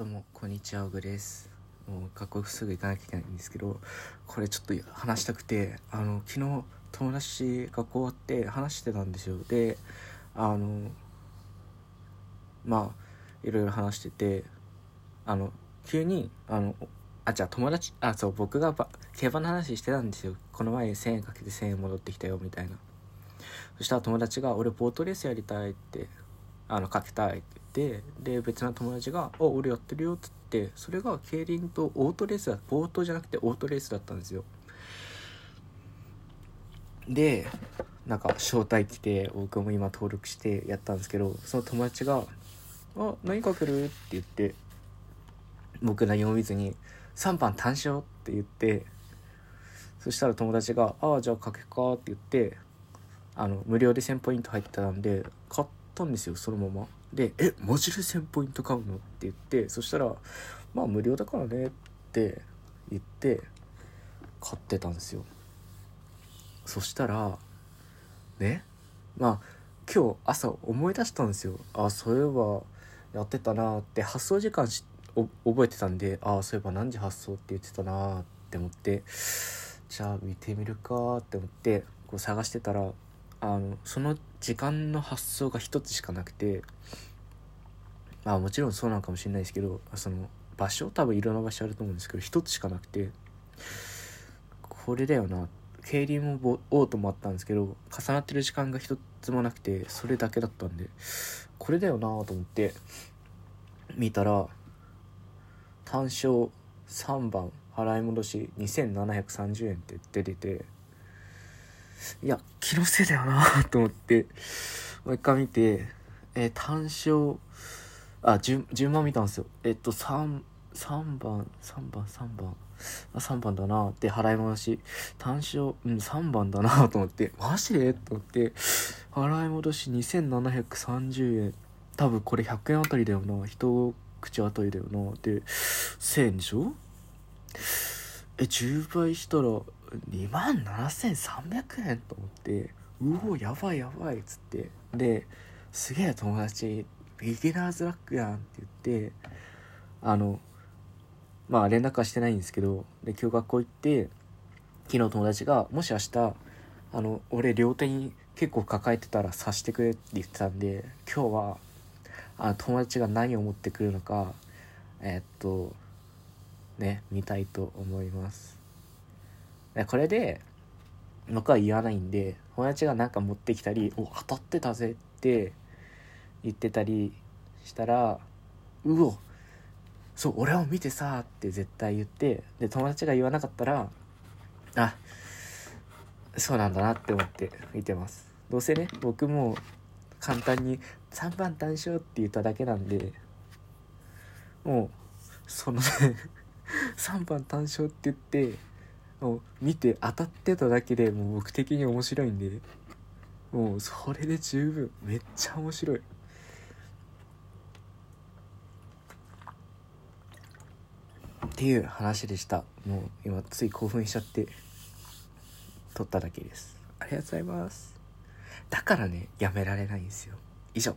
どうもこんにちはオグです。もう学校すぐ行かなきゃいけないんですけどこれちょっと話したくてあの昨日友達学校終わって話してたんですよ。であのまあいろいろ話しててあの急にあのあじゃあ友達あそう僕が競馬の話してたんですよ。この前1000円かけて1000円戻ってきたよみたいな。そしたら友達が「俺ボートレースやりたい」ってあのかけたいっててで別な友達が「あ俺やってるよ」っつってそれが競輪とオートレースだボートじゃなくてオートレースだったんですよでなんか招待来て僕も今登録してやったんですけどその友達が「あ何かける?」って言って僕何も見ずに「3番単勝」って言ってそしたら友達が「ああじゃあかけか」って言ってあの無料で1000ポイント入ってたんで買ったんですよそのまま。で「えマジで1000ポイント買うの?」って言ってそしたら「まあ無料だからね」って言って買ってたんですよそしたらねまあ今日朝思い出したんですよあそういえばやってたなって発送時間覚えてたんでああそういえば何時発送って言ってたなって思ってじゃあ見てみるかって思ってこう探してたらあのその時間の発想が一つしかなくてまあもちろんそうなのかもしれないですけどその場所多分いろんな場所あると思うんですけど一つしかなくてこれだよな。競輪もオートもあったんですけど重なってる時間が一つもなくてそれだけだったんでこれだよなと思って見たら単勝3番払い戻し2730円って出てていや、気のせいだよな と思って、もう一回見て、えー、単勝、あ、順、番見たんですよ。えっと、3、3番、3番、3番。あ、3番だなって払い戻し。単勝、うん、3番だな と思って、マジで？と思って、払い戻し2730円。多分これ100円あたりだよな。一口あたりだよな。で、1000円でしょ？え、10倍したら、2万7300円と思ってうおやばいやばいっつって。ですげえ友達ビギナーズラックやんって言ってあのまあ連絡はしてないんですけどで今日学校行って昨日友達がもし明日あの俺両手に結構抱えてたら察してくれって言ってたんで今日はあの友達が何を持ってくるのかえー、っとね見たいと思います。これで僕は言わないんで友達が何か持ってきたり「お当たってたぜ」って言ってたりしたら「うおそう俺を見てさ」って絶対言ってで友達が言わなかったら「あそうなんだな」って思って見てます。どうせね僕も簡単に「3番単勝」って言っただけなんでもうそのね 3番単勝って言ってを見て当たってただけでもう僕的に面白いんで。もうそれで十分。めっちゃ面白い。っていう話でした。もう今つい興奮しちゃって。撮っただけです。ありがとうございます。だからねやめられないんですよ。以上。